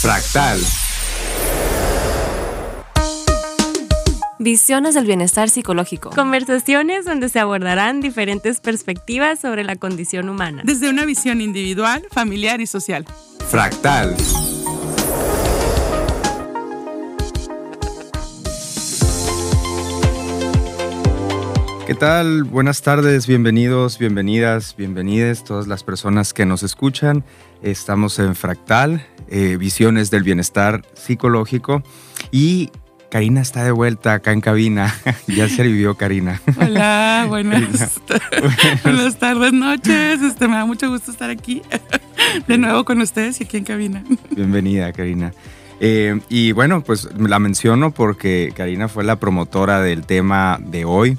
Fractal. Visiones del bienestar psicológico. Conversaciones donde se abordarán diferentes perspectivas sobre la condición humana. Desde una visión individual, familiar y social. Fractal. ¿Qué tal? Buenas tardes, bienvenidos, bienvenidas, bienvenides todas las personas que nos escuchan. Estamos en Fractal, eh, Visiones del Bienestar Psicológico y Karina está de vuelta acá en cabina. ya se vivió Karina. Hola, buenas, buenas tardes, noches. Este, me da mucho gusto estar aquí de nuevo con ustedes y aquí en cabina. Bienvenida, Karina. Eh, y bueno, pues la menciono porque Karina fue la promotora del tema de hoy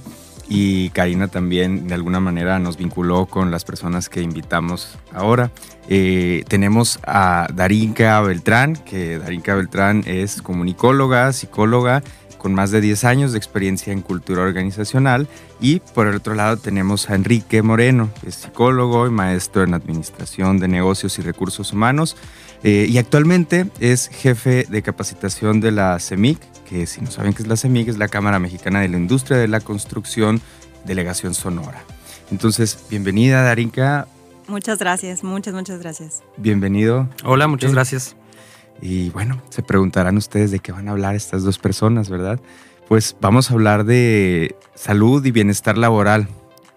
y Karina también de alguna manera nos vinculó con las personas que invitamos ahora. Eh, tenemos a Darinka Beltrán, que Darinka Beltrán es comunicóloga, psicóloga, con más de 10 años de experiencia en cultura organizacional. Y por el otro lado tenemos a Enrique Moreno, que es psicólogo y maestro en administración de negocios y recursos humanos. Eh, y actualmente es jefe de capacitación de la CEMIC, que si no saben qué es la CEMIC, es la Cámara Mexicana de la Industria de la Construcción, Delegación Sonora. Entonces, bienvenida Darinka. Muchas gracias, muchas, muchas gracias. Bienvenido. Hola, muchas gracias. Y bueno, se preguntarán ustedes de qué van a hablar estas dos personas, ¿verdad? Pues vamos a hablar de salud y bienestar laboral.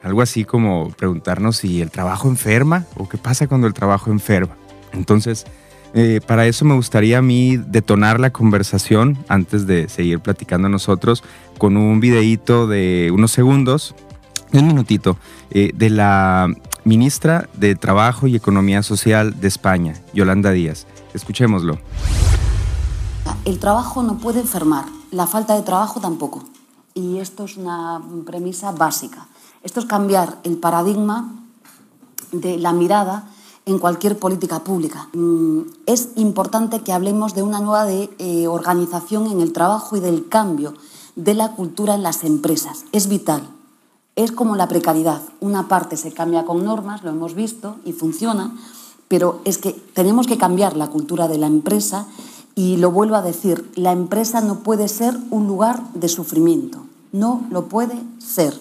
Algo así como preguntarnos si el trabajo enferma o qué pasa cuando el trabajo enferma. Entonces, eh, para eso me gustaría a mí detonar la conversación antes de seguir platicando nosotros con un videíto de unos segundos, un minutito, eh, de la ministra de Trabajo y Economía Social de España, Yolanda Díaz. Escuchémoslo. El trabajo no puede enfermar, la falta de trabajo tampoco. Y esto es una premisa básica. Esto es cambiar el paradigma de la mirada en cualquier política pública. Mm, es importante que hablemos de una nueva de, eh, organización en el trabajo y del cambio de la cultura en las empresas. Es vital. Es como la precariedad. Una parte se cambia con normas, lo hemos visto, y funciona, pero es que tenemos que cambiar la cultura de la empresa y lo vuelvo a decir, la empresa no puede ser un lugar de sufrimiento. No lo puede ser.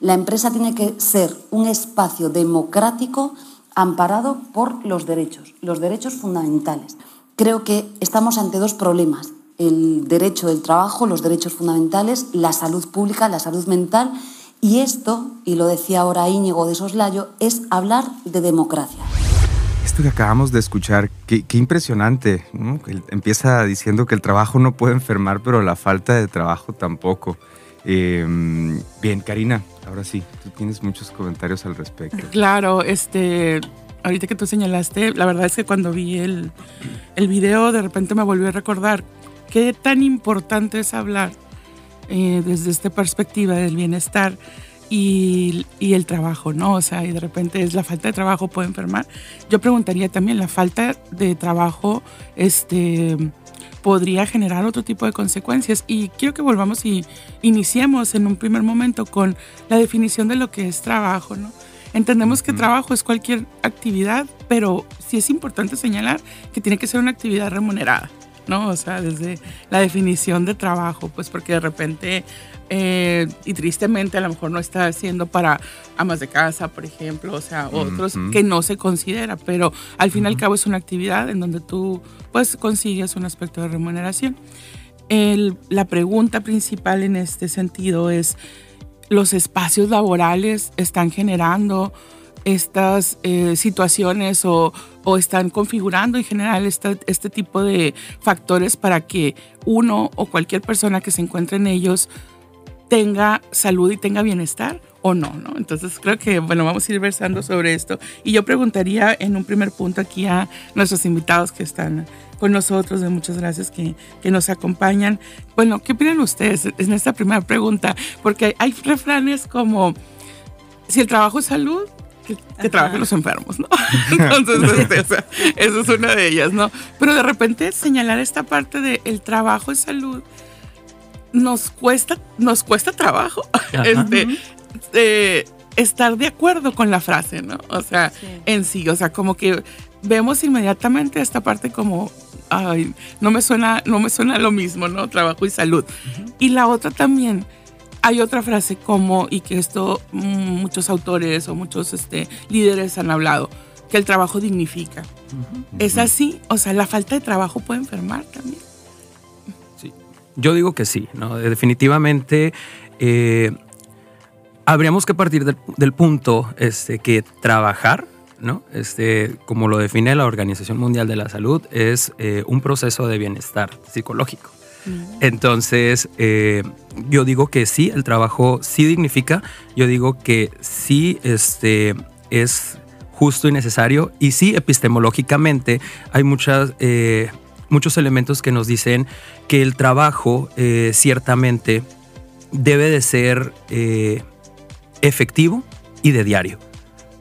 La empresa tiene que ser un espacio democrático amparado por los derechos, los derechos fundamentales. Creo que estamos ante dos problemas, el derecho del trabajo, los derechos fundamentales, la salud pública, la salud mental, y esto, y lo decía ahora Íñigo de Soslayo, es hablar de democracia. Esto que acabamos de escuchar, qué, impresionante. Empieza diciendo que el trabajo no puede enfermar, pero la falta de trabajo tampoco. Em, bien, Karina, ahora sí, tú tienes muchos comentarios al respecto. Claro, este, ahorita que tú señalaste, la verdad es que cuando vi el, el video, de repente me volvió a recordar qué tan importante es hablar eh, desde esta perspectiva del bienestar y, y, el trabajo, ¿no? O sea, y de repente es la falta de trabajo puede enfermar. Yo preguntaría también, la falta de trabajo, este podría generar otro tipo de consecuencias. Y quiero que volvamos y iniciemos en un primer momento con la definición de lo que es trabajo, ¿no? Entendemos que trabajo es cualquier actividad, pero sí es importante señalar que tiene que ser una actividad remunerada. ¿no? O sea, desde la definición de trabajo, pues porque de repente, eh, y tristemente a lo mejor no está haciendo para amas de casa, por ejemplo, o sea, otros que no se considera, pero al fin y al cabo es una actividad en donde tú pues consigues un aspecto de remuneración. la pregunta principal en este sentido es, ¿los espacios laborales están generando estas eh, situaciones o, están configurando en general este tipo de factores para que uno o cualquier persona que se encuentre en ellos tenga salud y tenga bienestar o no, ¿no? Entonces creo que, bueno, vamos a ir versando sobre esto. Y yo preguntaría en un primer punto aquí a nuestros invitados que están con nosotros, de muchas gracias que, que nos acompañan. Bueno, ¿qué opinan ustedes en esta primera pregunta? Porque hay refranes como, si el trabajo es salud, que, trabajen los enfermos, ¿no? Entonces, este, esa es una de ellas, ¿no? Pero de repente señalar esta parte de el trabajo es salud nos cuesta, nos cuesta trabajo este, eh, estar de acuerdo con la frase, ¿no? O sea, en sí, o sea, como que vemos inmediatamente esta parte como ay, no me suena, no me suena lo mismo, ¿no? Trabajo y salud. Y la otra también, hay otra frase como, y que esto mm, muchos autores o muchos este, líderes han hablado, que el trabajo dignifica. ¿Es así? O sea, la falta de trabajo puede enfermar también. Yo digo que sí, ¿no? Definitivamente eh, habríamos que partir del, del punto este, que trabajar ¿no? Este, como lo define la Organización Mundial de la Salud, es eh, un proceso de bienestar psicológico. Entonces, eh, yo digo que sí, el trabajo sí dignifica, yo digo que sí este, es justo y necesario, y sí, epistemológicamente hay muchas, eh, muchos elementos que nos dicen que el trabajo ciertamente debe de ser efectivo y de diario.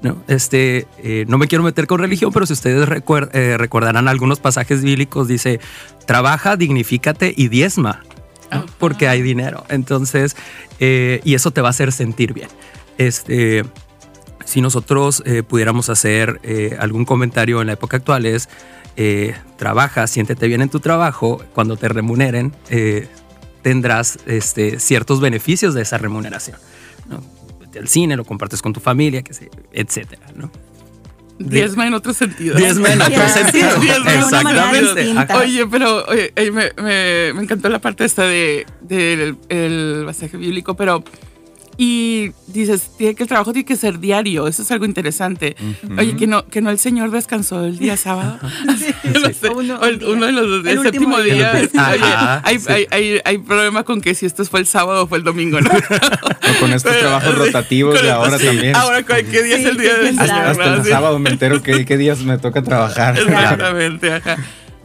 ¿no? Este, eh, no me quiero meter con religión, pero si ustedes eh, recordarán algunos pasajes bíblicos, dice, trabaja, dignifícate y diezma, porque hay dinero. Entonces, eh, y eso te va a hacer sentir bien. Este, si nosotros pudiéramos hacer algún comentario en la época actual es, trabaja, siéntete bien en tu trabajo, cuando te remuneren, tendrás este, ciertos beneficios de esa remuneración. ¿no? al cine, lo compartes con tu familia, que sé, etcétera, ¿no? Diezma en otro sentido. Diezma en otro sentido. Exactamente. Oye, pero oye, me, me, me, encantó la parte esta de, del el pasaje bíblico, pero y dices que el trabajo tiene que ser diario, eso es algo interesante. Oye, que no, que no el Señor descansó el día sábado. uno, de los el, séptimo día. hay, hay, hay, hay, problema con que si esto fue el sábado o fue el domingo, ¿no? o con estos trabajos rotativos de ahora también. Ahora, ¿qué día es el día de hasta, hasta el sábado me entero que, qué días me toca trabajar. Exactamente, ajá.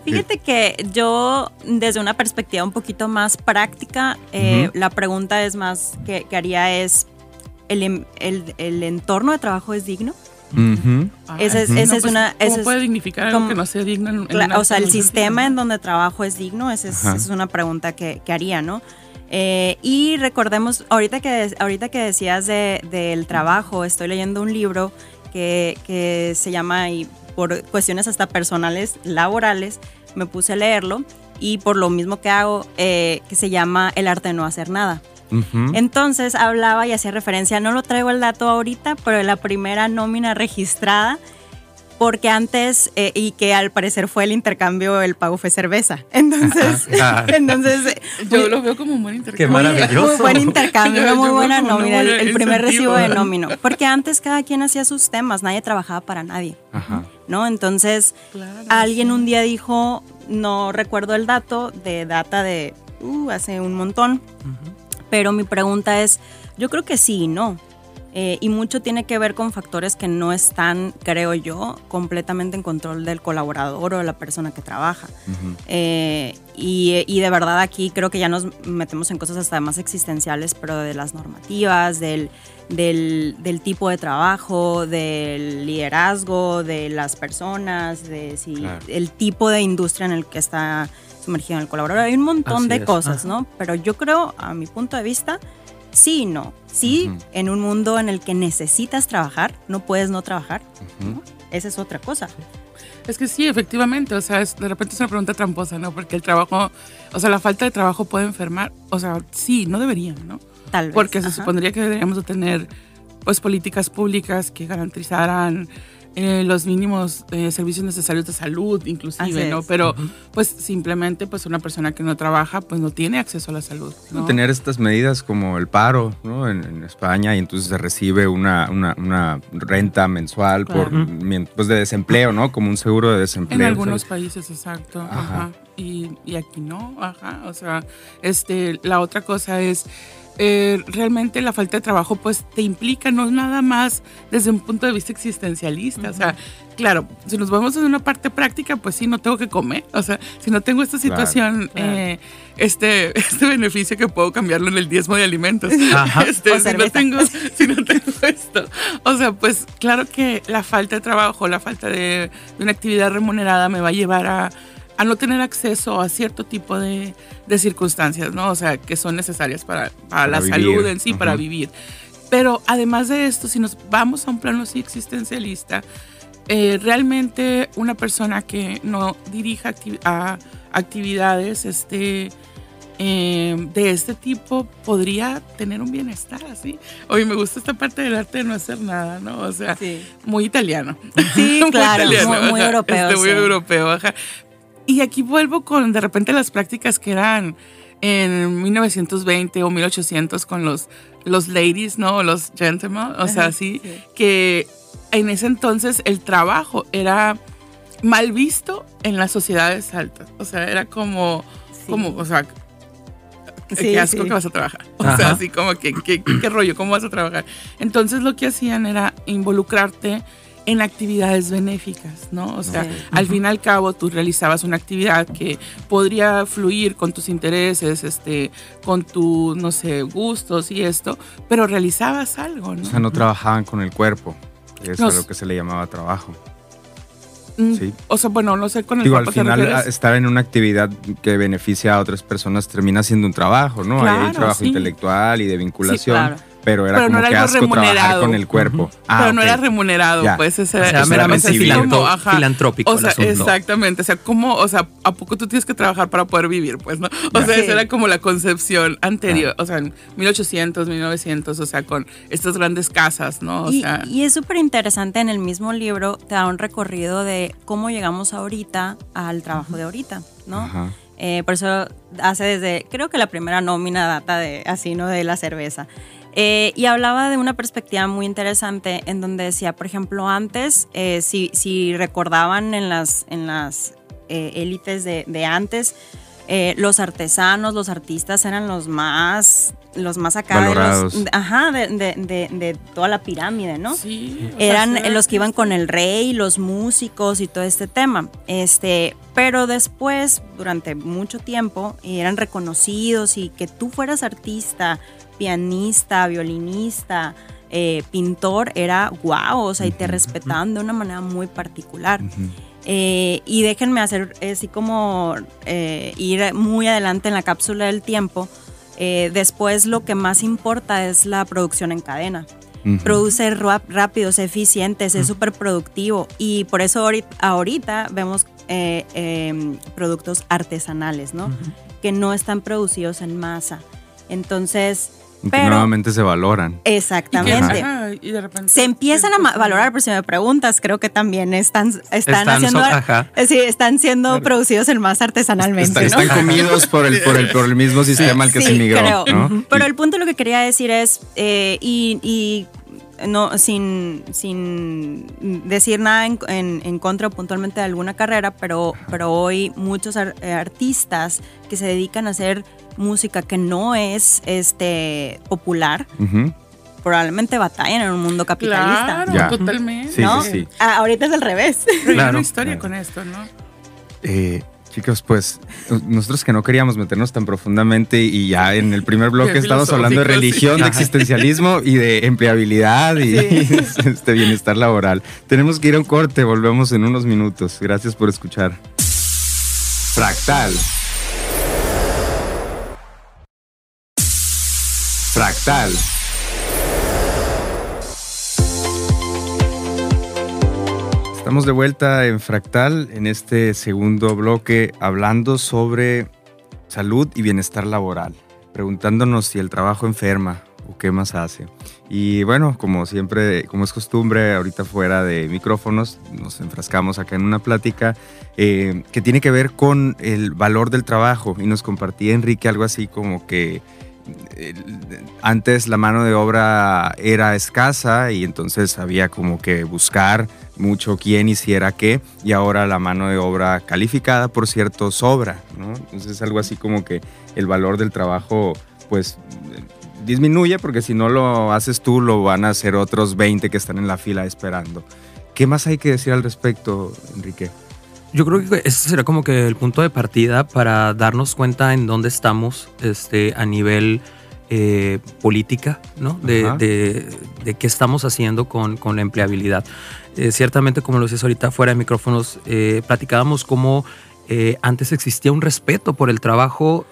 Fíjate que yo, desde una perspectiva un poquito más práctica, eh, la pregunta es más que, haría es, ¿el, el, el, entorno de trabajo es digno? Esa es, esa pues, una. ¿Cómo puede dignificar algo que no sea digno? En, o sea, el sistema en donde trabajo es digno, esa es, una pregunta que, que haría, ¿no? Eh, y recordemos, ahorita que, ahorita que decías de, del trabajo, estoy leyendo un libro que, que se llama, y por cuestiones hasta personales, laborales, me puse a leerlo y por lo mismo que hago, eh, que se llama El arte de no hacer nada. Entonces hablaba y hacía referencia, no lo traigo el dato ahorita, pero la primera nómina registrada porque antes, eh, y que al parecer fue el intercambio, el pago fue cerveza. Entonces, entonces yo lo veo como un buen intercambio. Qué maravilloso. Muy buen intercambio, una muy buena nómina, el, primer recibo de nómino. Porque antes cada quien hacía sus temas, nadie trabajaba para nadie. ¿No? Entonces, alguien un día dijo, no recuerdo el dato, de data de uh, hace un montón, pero mi pregunta es, yo creo que sí y no. Eh, y mucho tiene que ver con factores que no están, creo yo, completamente en control del colaborador o de la persona que trabaja. Eh, y, de verdad aquí creo que ya nos metemos en cosas hasta más existenciales, pero de las normativas, del, del, tipo de trabajo, del liderazgo, de las personas, de si, el tipo de industria en el que está sumergido el colaborador. Hay un montón de cosas, ¿no? Pero yo creo, a mi punto de vista, sí y no. Sí, en un mundo en el que necesitas trabajar, no puedes no trabajar. Esa es otra cosa. Es que sí, efectivamente, o sea, de repente es una pregunta tramposa, ¿no? Porque el trabajo, o sea, la falta de trabajo puede enfermar, o sea, sí, no deberían, ¿no? Tal vez. Porque se supondría que deberíamos de tener, pues, políticas públicas que garantizaran eh, los mínimos eh, servicios necesarios de salud, inclusive, ¿no? Pero, pues, simplemente, pues, una persona que no trabaja, pues, no tiene acceso a la salud. ¿no? Tener estas medidas como el paro, ¿no? En, España, y entonces se recibe una, una, renta mensual por, pues, de desempleo, ¿no? Como un seguro de desempleo. En algunos países, exacto. Ajá. Y, y aquí no, ajá. O sea, este, la otra cosa es eh, realmente la falta de trabajo pues te implica no nada más desde un punto de vista existencialista, o sea, claro, si nos vamos en una parte práctica, pues sí, no tengo que comer, o sea, si no tengo esta situación, eh, este, este beneficio que puedo cambiarlo en el diezmo de alimentos, este, si, no tengo, si no tengo esto, o sea, pues claro que la falta de trabajo, la falta de una actividad remunerada me va a llevar a a no tener acceso a cierto tipo de, circunstancias, ¿no? O sea, que son necesarias para, la salud en sí, para vivir. Pero además de esto, si nos vamos a un plano así existencialista, eh, realmente una persona que no dirija a actividades este, eh, de este tipo podría tener un bienestar así. Hoy me gusta esta parte del arte de no hacer nada, ¿no? O sea, muy italiano. Sí, claro, muy, europeo. Este, muy europeo, ajá. Y aquí vuelvo con de repente las prácticas que eran en 1920 o 1800 con los, los ladies, ¿no? Los gentlemen, o sea, sí, que en ese entonces el trabajo era mal visto en las sociedades altas. O sea, era como, como o sea, qué asco que vas a trabajar. O sea, así como que, qué rollo, ¿cómo vas a trabajar? Entonces lo que hacían era involucrarte en actividades benéficas, ¿no? O sea, al fin y al cabo tú realizabas una actividad que podría fluir con tus intereses, este, con tus, no sé, gustos y esto, pero realizabas algo, ¿no? O sea, no trabajaban con el cuerpo, eso es lo que se le llamaba trabajo. Mm, sí. O sea, bueno, no sé con el Digo, al final estar en una actividad que beneficia a otras personas termina siendo un trabajo, ¿no? Hay un trabajo intelectual y de vinculación pero era como que asco trabajar con el cuerpo. Ah, pero no era remunerado, pues ese o sea, meramente filantrópico. O sea, exactamente, o sea, ¿cómo, o sea, a poco tú tienes que trabajar para poder vivir, pues, ¿no? O sea, esa era como la concepción anterior, o sea, en 1800, 1900, o sea, con estas grandes casas, ¿no? O y, sea, y es súper interesante en el mismo libro te da un recorrido de cómo llegamos ahorita al trabajo de ahorita, ¿no? Eh, por eso hace desde, creo que la primera nómina data de así, ¿no? De la cerveza. Eh, y hablaba de una perspectiva muy interesante en donde decía, por ejemplo, antes, eh, si, si, recordaban en las, en las eh, élites de, de, antes, los artesanos, los artistas eran los más los más acá de los, ajá, de, de, de, toda la pirámide, ¿no? Sí. Eran los que iban con el rey, los músicos y todo este tema. Este, pero después, durante mucho tiempo, eran reconocidos y que tú fueras artista, pianista, violinista, eh, pintor, era guau, o sea, y te respetaban de una manera muy particular. Eh, y déjenme hacer así como eh, ir muy adelante en la cápsula del tiempo. después lo que más importa es la producción en cadena. Produce rápido, es eficiente, es súper productivo y por eso ahorita, vemos em, productos artesanales, ¿no? Que no están producidos en masa. Entonces, pero, nuevamente se valoran. Exactamente. se empiezan a valorar, pero si me preguntas, creo que también están, están, haciendo, eh, sí, están siendo producidos el más artesanalmente. Están, comidos por el, por el, por el mismo sistema al que se migró. Pero el punto lo que quería decir es, eh, y, no, sin, sin decir nada en, en, contra puntualmente de alguna carrera, pero, pero hoy muchos eh, artistas que se dedican a hacer música que no es este popular, probablemente batallan en un mundo capitalista. Claro, totalmente. ¿no? Sí, ah, ahorita es al revés. Hay una historia con esto, ¿no? Eh, chicos, pues nosotros que no queríamos meternos tan profundamente y ya en el primer bloque estábamos hablando de religión, de existencialismo y de empleabilidad y este bienestar laboral. Tenemos que ir a un corte, volvemos en unos minutos. Gracias por escuchar. Fractal. Fractal. Estamos de vuelta en Fractal en este segundo bloque hablando sobre salud y bienestar laboral, preguntándonos si el trabajo enferma o qué más hace. Y bueno, como siempre, como es costumbre, ahorita fuera de micrófonos, nos enfrascamos acá en una plática eh, que tiene que ver con el valor del trabajo y nos compartía Enrique algo así como que antes la mano de obra era escasa y entonces había como que buscar mucho quién hiciera qué y ahora la mano de obra calificada, por cierto, sobra, ¿no? Entonces es algo así como que el valor del trabajo pues disminuye porque si no lo haces tú lo van a hacer otros 20 que están en la fila esperando. ¿Qué más hay que decir al respecto, Enrique? Yo creo que ese será como que el punto de partida para darnos cuenta en dónde estamos este, a nivel eh, política, ¿no? De, qué estamos haciendo con, la empleabilidad. Eh, ciertamente, como lo decías ahorita fuera de micrófonos, eh, platicábamos cómo antes existía un respeto por el trabajo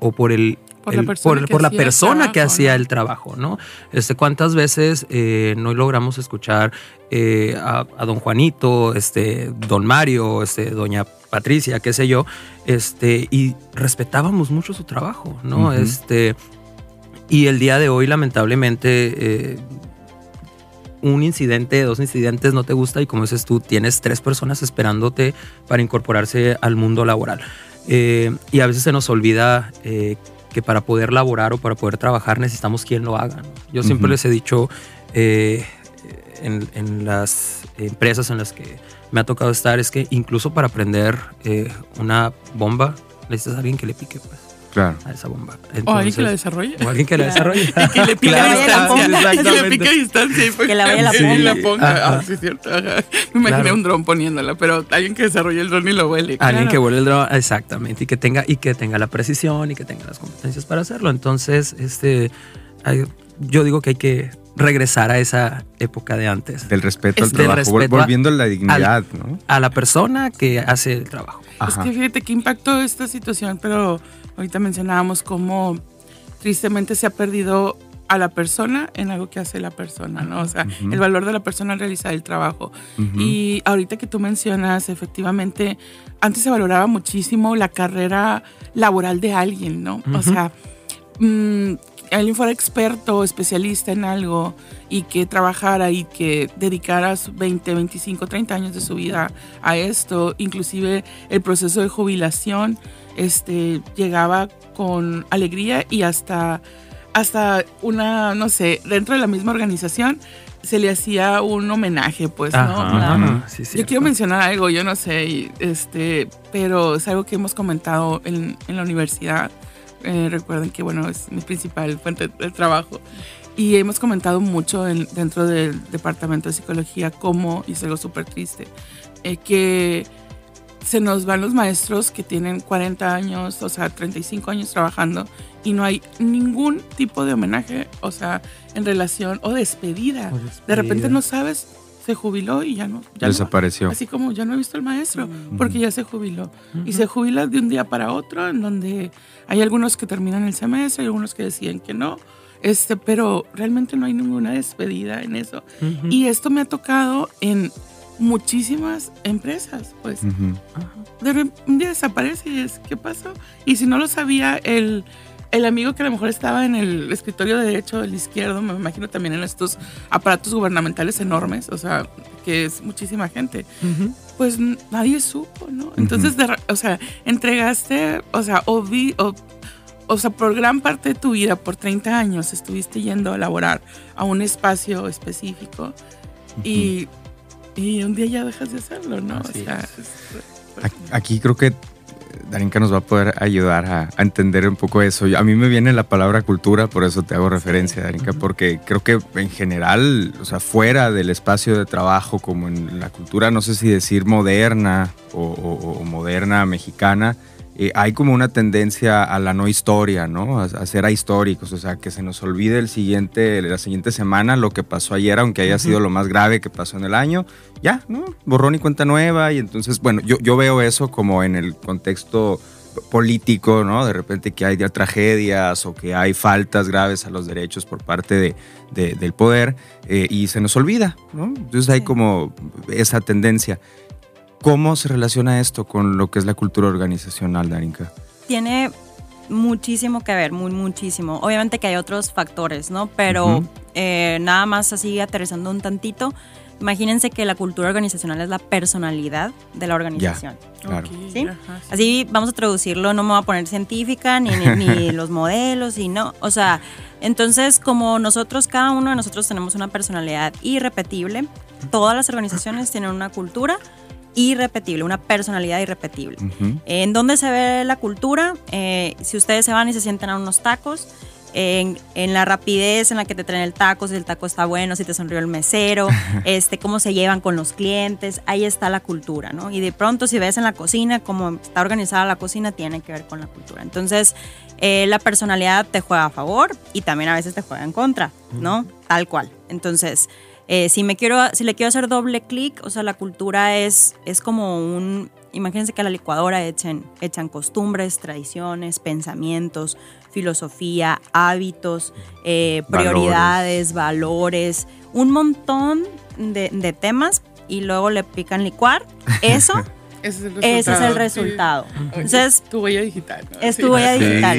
o por el por la persona, que, la persona que hacía el trabajo, ¿no? Este, ¿Cuántas veces eh, no logramos escuchar eh, a, don Juanito, este, don Mario, este, doña Patricia, qué sé yo, este, y respetábamos mucho su trabajo, ¿no? este, y el día de hoy, lamentablemente, eh, un incidente, dos incidentes no te gusta y como dices tú, tienes tres personas esperándote para incorporarse al mundo laboral. y a veces se nos olvida que para poder laborar o para poder trabajar necesitamos quien lo haga. Yo siempre les he dicho eh, en, las empresas en las que me ha tocado estar es que incluso para prender eh, una bomba necesitas a alguien que le pique. Pues claro. a esa bomba. o alguien que la desarrolle. O alguien que la desarrolle. y que le pique a distancia. Que le pique a distancia. Y que la vaya la ponga. la ponga. Ah, sí, es cierto. Me imaginé un dron poniéndola, pero alguien que desarrolle el dron y lo huele. Alguien que huele el dron, exactamente. Y que tenga, y que tenga la precisión y que tenga las competencias para hacerlo. Entonces, este, yo digo que hay que regresar a esa época de antes. Del respeto al trabajo, volviendo a la dignidad, ¿no? A la persona que hace el trabajo. Es que fíjate que impactó esta situación, pero ahorita mencionábamos cómo tristemente se ha perdido a la persona en algo que hace la persona, ¿no? O sea, el valor de la persona al realizar el trabajo. Y ahorita que tú mencionas, efectivamente, antes se valoraba muchísimo la carrera laboral de alguien, ¿no? O sea, mmm, alguien fuera experto, especialista en algo y que trabajara y que dedicara 20, 25, 30 años de su vida a esto, inclusive el proceso de jubilación, este, llegaba con alegría y hasta, hasta una, no sé, dentro de la misma organización se le hacía un homenaje, pues, ¿no? yo quiero mencionar algo, yo no sé, este, pero es algo que hemos comentado en, en la universidad eh, recuerden que, bueno, es mi principal fuente de trabajo. Y hemos comentado mucho dentro del departamento de psicología cómo, y es algo súper triste, eh, que se nos van los maestros que tienen 40 años, o sea, 35 años trabajando y no hay ningún tipo de homenaje, o sea, en relación o despedida. De repente no sabes, se jubiló y ya no. Desapareció. así como ya no he visto al maestro, porque ya se jubiló. Y se jubila de un día para otro, en donde hay algunos que terminan el semestre, hay algunos que deciden que no, este, pero realmente no hay ninguna despedida en eso. Y esto me ha tocado en muchísimas empresas, pues. De un día desaparece y es, ¿qué pasó? Y si no lo sabía el, el amigo que a lo mejor estaba en el escritorio de derecho, el izquierdo, me imagino también en estos aparatos gubernamentales enormes, o sea, que es muchísima gente, pues nadie supo, ¿no? Entonces, o sea, entregaste, o sea, o vi, o, o sea, por gran parte de tu vida, por 30 años, estuviste yendo a laborar a un espacio específico y, y, un día ya dejas de hacerlo, ¿no? o sea, Aquí creo que Darinka nos va a poder ayudar a, entender un poco eso. A mí me viene la palabra cultura, por eso te hago referencia, Darinka, porque creo que en general, o sea, fuera del espacio de trabajo, como en la cultura, no sé si decir moderna o moderna mexicana, eh, hay como una tendencia a la no historia, ¿no? A, ser ahistóricos, o sea, que se nos olvide el siguiente, la siguiente semana lo que pasó ayer, aunque haya sido lo más grave que pasó en el año, ya, ¿no? Borrón y cuenta nueva, y entonces, bueno, yo, yo veo eso como en el contexto político, ¿no? De repente que hay tragedias o que hay faltas graves a los derechos por parte de, del poder eh, y se nos olvida, ¿no? Entonces hay como esa tendencia. ¿Cómo se relaciona esto con lo que es la cultura organizacional, Darinka? Tiene muchísimo que ver, muy muchísimo. Obviamente que hay otros factores, ¿no? Pero eh, nada más así aterrizando un tantito, imagínense que la cultura organizacional es la personalidad de la organización. claro. ¿Sí? Así vamos a traducirlo, no me voy a poner científica, ni, ni, ni los modelos, y no. O sea, entonces como nosotros, cada uno de nosotros tenemos una personalidad irrepetible, todas las organizaciones tienen una cultura irrepetible, una personalidad irrepetible. ¿En dónde se ve la cultura? Eh, si ustedes se van y se sienten a unos tacos, en, la rapidez en la que te traen el taco, si el taco está bueno, si te sonrió el mesero, este, cómo se llevan con los clientes, ahí está la cultura, ¿no? Y de pronto si ves en la cocina, cómo está organizada la cocina, tiene que ver con la cultura. Entonces, eh, la personalidad te juega a favor y también a veces te juega en contra, ¿no? Tal cual. Entonces, eh, si, me quiero, si le quiero hacer doble clic, o sea, la cultura es, es como un, imagínense que a la licuadora echan, echan costumbres, tradiciones, pensamientos, filosofía, hábitos, eh, prioridades, valores. un montón de, temas y luego le pican licuar. Eso. Ese es el resultado. Entonces, tu huella digital. Es tu huella digital.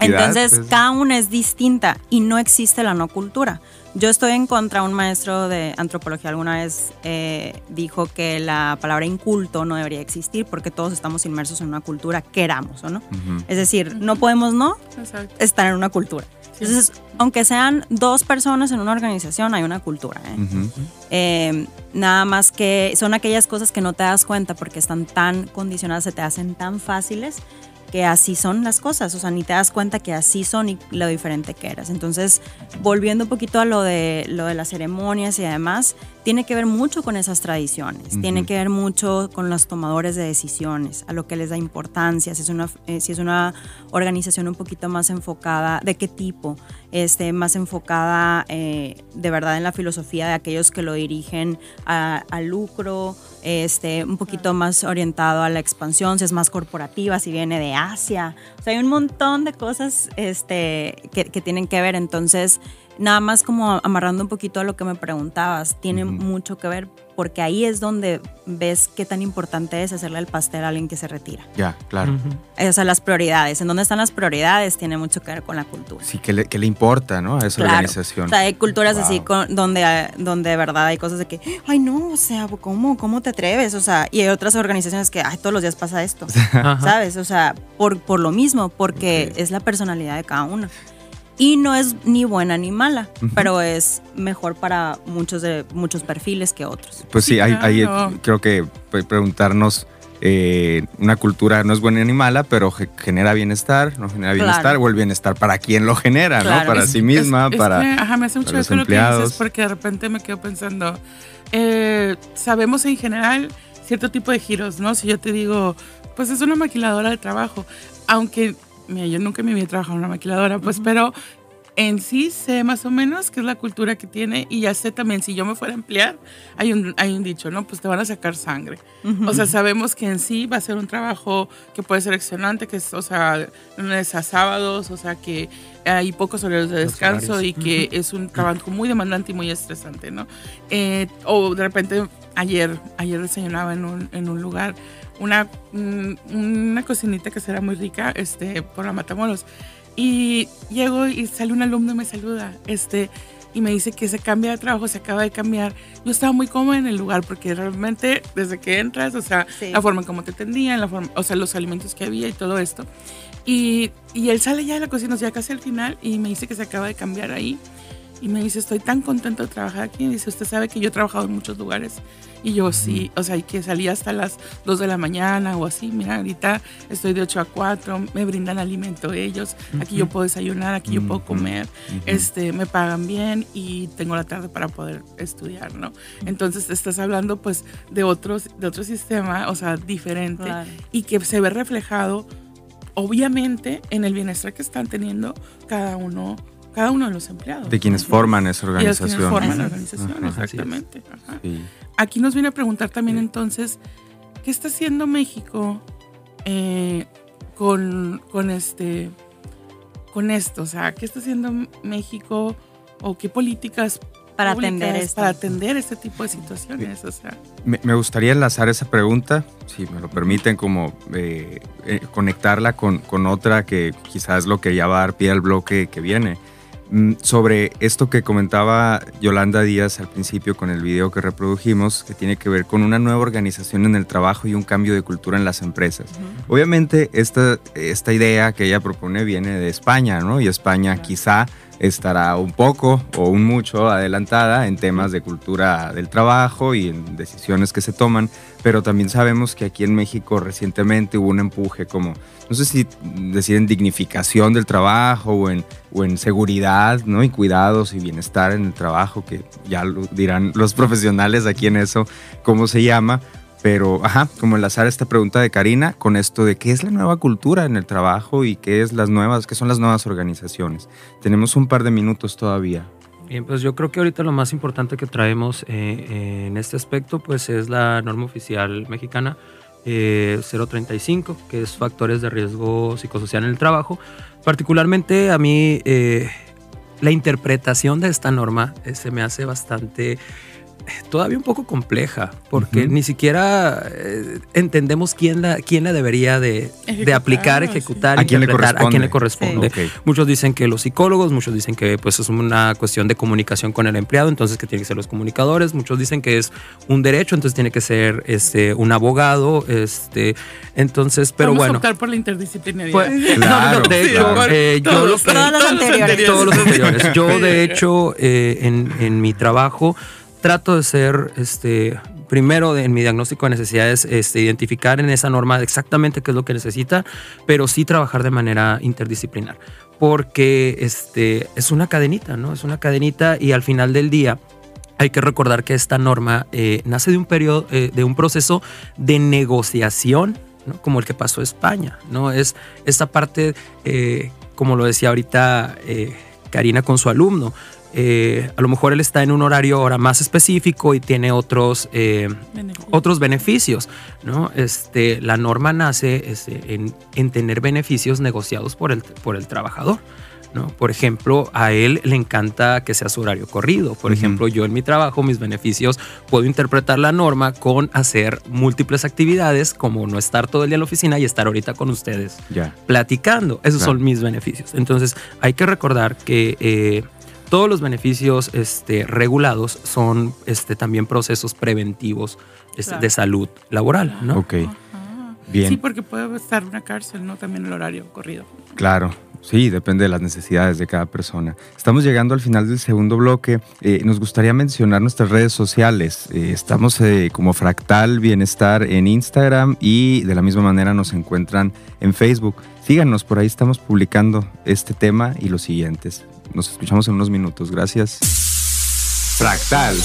Entonces, pues. cada una es distinta y no existe la no cultura. Yo estoy en contra, un maestro de antropología alguna vez eh, dijo que la palabra inculto no debería existir porque todos estamos inmersos en una cultura, queramos o no. Es decir, no podemos no estar en una cultura. Entonces, aunque sean dos personas en una organización, hay una cultura. ¿eh? Eh, nada más que son aquellas cosas que no te das cuenta porque están tan condicionadas, se te hacen tan fáciles que así son las cosas, o sea, ni te das cuenta que así son y lo diferente que eras. Entonces, volviendo un poquito a lo de, lo de las ceremonias y además, tiene que ver mucho con esas tradiciones, tiene que ver mucho con los tomadores de decisiones, a lo que les da importancia, si es una, eh, si es una organización un poquito más enfocada, de qué tipo, este, más enfocada eh, de verdad en la filosofía de aquellos que lo dirigen al lucro, este, un poquito más orientado a la expansión, si es más corporativa, si viene de Asia. O sea, hay un montón de cosas este, que, que tienen que ver. Entonces, nada más como amarrando un poquito a lo que me preguntabas, tiene mucho que ver porque ahí es donde ves qué tan importante es hacerle el pastel a alguien que se retira. Ya, claro. O sea, las prioridades. En dónde están las prioridades tiene mucho que ver con la cultura. Sí, que le, le importa, ¿no? A esa organización. O sea, hay culturas así donde, donde de verdad hay cosas de que, ay, no, o sea, ¿cómo, ¿cómo te atreves? O sea, y hay otras organizaciones que, ay, todos los días pasa esto, ¿sabes? O sea, por, por lo mismo, porque es la personalidad de cada uno y no es ni buena ni mala, pero es mejor para muchos de muchos perfiles que otros. Pues sí, hay, creo que preguntarnos eh, una cultura no es buena ni mala, pero genera bienestar, no genera bienestar, o el bienestar para quien lo genera, ¿no? Para sí misma, para. ajá, me hace mucho eso lo que dices, porque de repente me quedo pensando, eh, sabemos en general cierto tipo de giros, ¿no? Si yo te digo, pues es una maquiladora de trabajo, aunque mira, yo nunca me había trabajado en una maquiladora, pues, pero en sí sé más o menos qué es la cultura que tiene y ya sé también, si yo me fuera a emplear, hay un, hay un dicho, ¿no? Pues te van a sacar sangre. O sea, sabemos que en sí va a ser un trabajo que puede ser excelente, que es, o sea, lunes a sábados, o sea, que hay pocos horarios de descanso y que es un trabajo muy demandante y muy estresante, ¿no? Eh, o de repente, ayer, ayer desayunaba en un, en un lugar una, mm, una cocinita que será muy rica este, por la Matamoros. Y llego y sale un alumno y me saluda. Este, y me dice que se cambia de trabajo, se acaba de cambiar. Yo estaba muy cómoda en el lugar porque realmente desde que entras, o sea, la forma en cómo te tendían, la forma, o sea, los alimentos que había y todo esto. Y, y él sale ya de la cocina, ya casi al final, y me dice que se acaba de cambiar ahí. Y me dice, estoy tan contento de trabajar aquí. Y dice, usted sabe que yo he trabajado en muchos lugares. Y yo sí, o sea, y que salía hasta las 2 de la mañana o así. Mira, ahorita estoy de 8 a 4, me brindan alimento ellos. Aquí yo puedo desayunar, aquí yo puedo comer. este, me pagan bien y tengo la tarde para poder estudiar, ¿no? Entonces, estás hablando pues de, otros, de otro sistema, o sea, diferente. Y que se ve reflejado, obviamente, en el bienestar que están teniendo cada uno cada uno de los empleados. De quienes forman esa organización. De quienes forman la organización, exactamente. Aquí nos viene a preguntar también entonces, ¿qué está haciendo México eh, con, con, este, con esto? O sea, ¿qué está haciendo México o qué políticas para atender esto. para atender este tipo de situaciones. O sea. me, gustaría enlazar esa pregunta, si me lo permiten, como eh, eh, conectarla con, con, otra que quizás es lo que ya va a dar pie al bloque que viene. Mm, sobre esto que comentaba Yolanda Díaz al principio con el video que reprodujimos, que tiene que ver con una nueva organización en el trabajo y un cambio de cultura en las empresas. Obviamente esta, esta idea que ella propone viene de España, ¿no? Y España quizá estará un poco o un mucho adelantada en temas de cultura del trabajo y en decisiones que se toman, pero también sabemos que aquí en México recientemente hubo un empuje como, no sé si decir en dignificación del trabajo o en, o en seguridad, ¿no? Y cuidados y bienestar en el trabajo, que ya lo dirán los profesionales aquí en eso, cómo se llama, pero, ajá, como enlazar esta pregunta de Karina con esto de qué es la nueva cultura en el trabajo y qué es las nuevas, qué son las nuevas organizaciones. Tenemos un par de minutos todavía. Bien, pues yo creo que ahorita lo más importante que traemos eh, en este aspecto, pues es la norma oficial mexicana 035, eh, que es factores de riesgo psicosocial en el trabajo. Particularmente a mí la interpretación de esta norma se me hace bastante todavía un poco compleja, porque ni siquiera eh, entendemos quién la, quién la debería de, aplicar, ejecutar, ¿A quién le corresponde? a quién le corresponde. Muchos dicen que los psicólogos, muchos dicen que pues es una cuestión de comunicación con el empleado, entonces que tienen que ser los comunicadores, muchos dicen que es un derecho, entonces tiene que ser este, un abogado, este, entonces, pero Vamos bueno. A optar por la interdisciplinaridad. Pues, no, de hecho, eh, yo lo que, todos los anteriores. Todos los anteriores. Yo, de hecho, eh, en, en mi trabajo trato de ser, este, primero en mi diagnóstico de necesidades, este, identificar en esa norma exactamente qué es lo que necesita, pero sí trabajar de manera interdisciplinar, porque este, es una cadenita, ¿no? Es una cadenita y al final del día hay que recordar que esta norma eh, nace de un periodo, eh, de un proceso de negociación, ¿no? como el que pasó en España, ¿no? Es esta parte, eh, como lo decía ahorita Karina con su alumno, eh, a lo mejor él está en un horario ahora más específico y tiene otros, eh, beneficios. otros beneficios. ¿no? Este, la norma nace este, en, tener beneficios negociados por el, por el trabajador. ¿no? Por ejemplo, a él le encanta que sea su horario corrido. Por ejemplo, yo en mi trabajo, mis beneficios, puedo interpretar la norma con hacer múltiples actividades, como no estar todo el día en la oficina y estar ahorita con ustedes platicando. Esos son mis beneficios. Entonces, hay que recordar que eh, todos los beneficios este, regulados son este, también procesos preventivos este, de salud laboral, ¿no? Ok. Bien. Sí, porque puede estar una cárcel, ¿no? También el horario corrido. Claro. Sí, depende de las necesidades de cada persona. Estamos llegando al final del segundo bloque. Eh, nos gustaría mencionar nuestras redes sociales. Eh, estamos eh, como Fractal Bienestar en Instagram y de la misma manera nos encuentran en Facebook. Síganos, por ahí estamos publicando este tema y los siguientes. Nos escuchamos en unos minutos. Gracias. Fractal.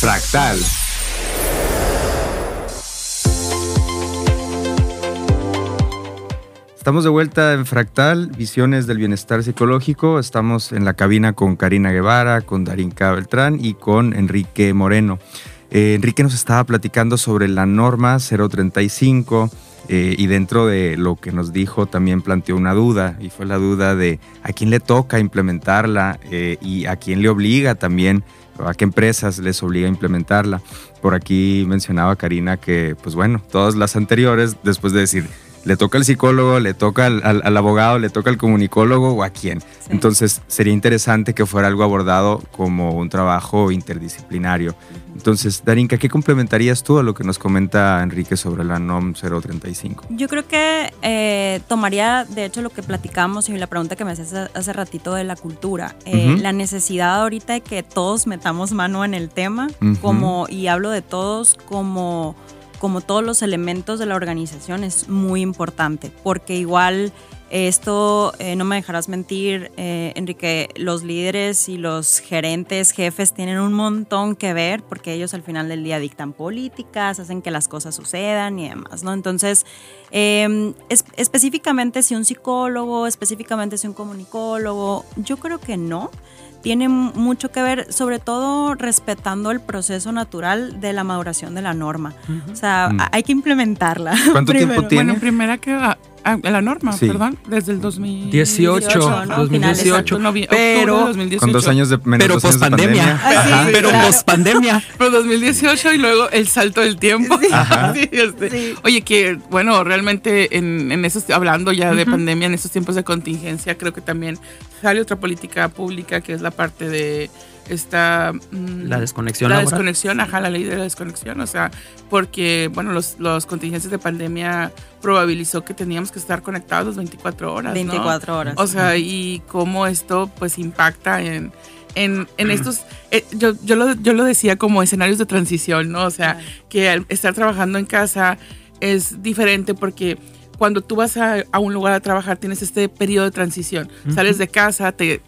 Fractal. Estamos de vuelta en Fractal, Visiones del Bienestar Psicológico. Estamos en la cabina con Karina Guevara, con Darinka Beltrán y con Enrique Moreno. Eh, Enrique nos estaba platicando sobre la norma 035 eh, y dentro de lo que nos dijo también planteó una duda y fue la duda de a quién le toca implementarla eh, y a quién le obliga también, a qué empresas les obliga a implementarla. Por aquí mencionaba Karina que, pues bueno, todas las anteriores, después de decir, le toca al psicólogo, le toca al, abogado, le toca al comunicólogo o a quién. Entonces sería interesante que fuera algo abordado como un trabajo interdisciplinario. Entonces, Darinka, ¿qué complementarías tú a lo que nos comenta Enrique sobre la NOM 035? Yo creo que eh, tomaría, de hecho, lo que platicamos y la pregunta que me haces hace ratito de la cultura, eh, la necesidad ahorita de que todos metamos mano en el tema, como, y hablo de todos como como todos los elementos de la organización es muy importante, porque igual esto, eh, no me dejarás mentir, eh, Enrique, los líderes y los gerentes, jefes tienen un montón que ver porque ellos al final del día dictan políticas, hacen que las cosas sucedan y demás, ¿no? Entonces, em, específicamente si un psicólogo, específicamente si un comunicólogo, yo creo que no tiene mucho que ver, sobre todo respetando el proceso natural de la maduración de la norma. O sea, mm. hay que implementarla. ¿Cuánto tiempo tiene? Bueno, primera que Ah, la norma, perdón, desde el 2018. 2018, pero con dos años de menos pero post pandemia. pero post pandemia. Pero 2018 y luego el salto del tiempo. Este. Oye, que bueno, realmente en, en esos, hablando ya de pandemia, en estos tiempos de contingencia, creo que también sale otra política pública que es la parte de esta... Mm, la desconexión. La desconexión, ajá, la ley de la desconexión, o sea, porque, bueno, los, los contingencias de pandemia probabilizó que teníamos que estar conectados 24 horas. 24 horas. O sea, y cómo esto pues impacta en, en, en estos, eh, yo, yo, lo, yo lo decía como escenarios de transición, ¿no? O sea, que al estar trabajando en casa es diferente porque cuando tú vas a, a, un lugar a trabajar tienes este periodo de transición. Sales de casa, te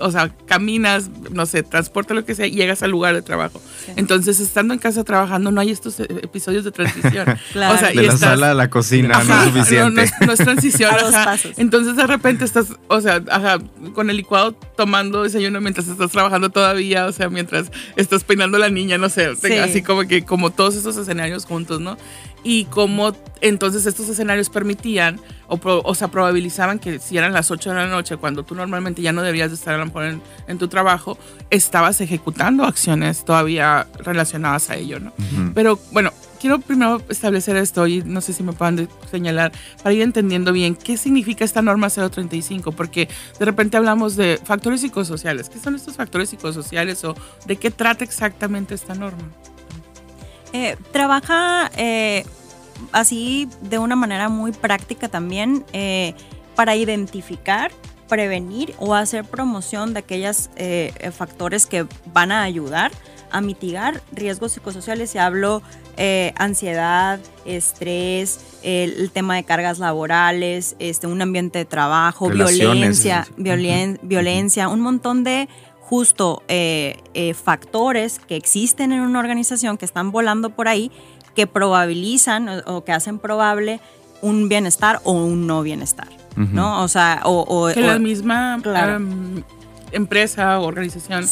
o sea, caminas, no sé, transporta lo que sea y llegas al lugar de trabajo. Entonces, estando en casa trabajando, no hay estos eh, episodios de transición. claro. O sea, de la sala a la cocina no es suficiente. No, es, transición. Entonces, de repente estás, o sea, ajá, con el licuado tomando desayuno mientras estás trabajando todavía, o sea, mientras estás peinando a la niña, no sé, así como que como todos esos escenarios juntos, ¿no? Y cómo entonces estos escenarios permitían o, o sea, probabilizaban que si eran las 8 de la noche, cuando tú normalmente ya no deberías de estar a lo mejor en, tu trabajo, estabas ejecutando acciones todavía relacionadas a ello, ¿no? Pero bueno, quiero primero establecer esto y no sé si me puedan señalar para ir entendiendo bien qué significa esta norma 035, porque de repente hablamos de factores psicosociales. ¿Qué son estos factores psicosociales o de qué trata exactamente esta norma? Eh, trabaja eh, así de una manera muy práctica también eh, para identificar, prevenir o hacer promoción de aquellos factores que van a ayudar a mitigar riesgos psicosociales. Y hablo ansiedad, estrés, el, tema de cargas laborales, este, un ambiente de trabajo, violencia, violencia, un montón de justo eh, eh, factores que existen en una organización que están volando por ahí que probabilizan o, que hacen probable un bienestar o un no bienestar, ¿no? O sea, o... que la misma em, empresa o organización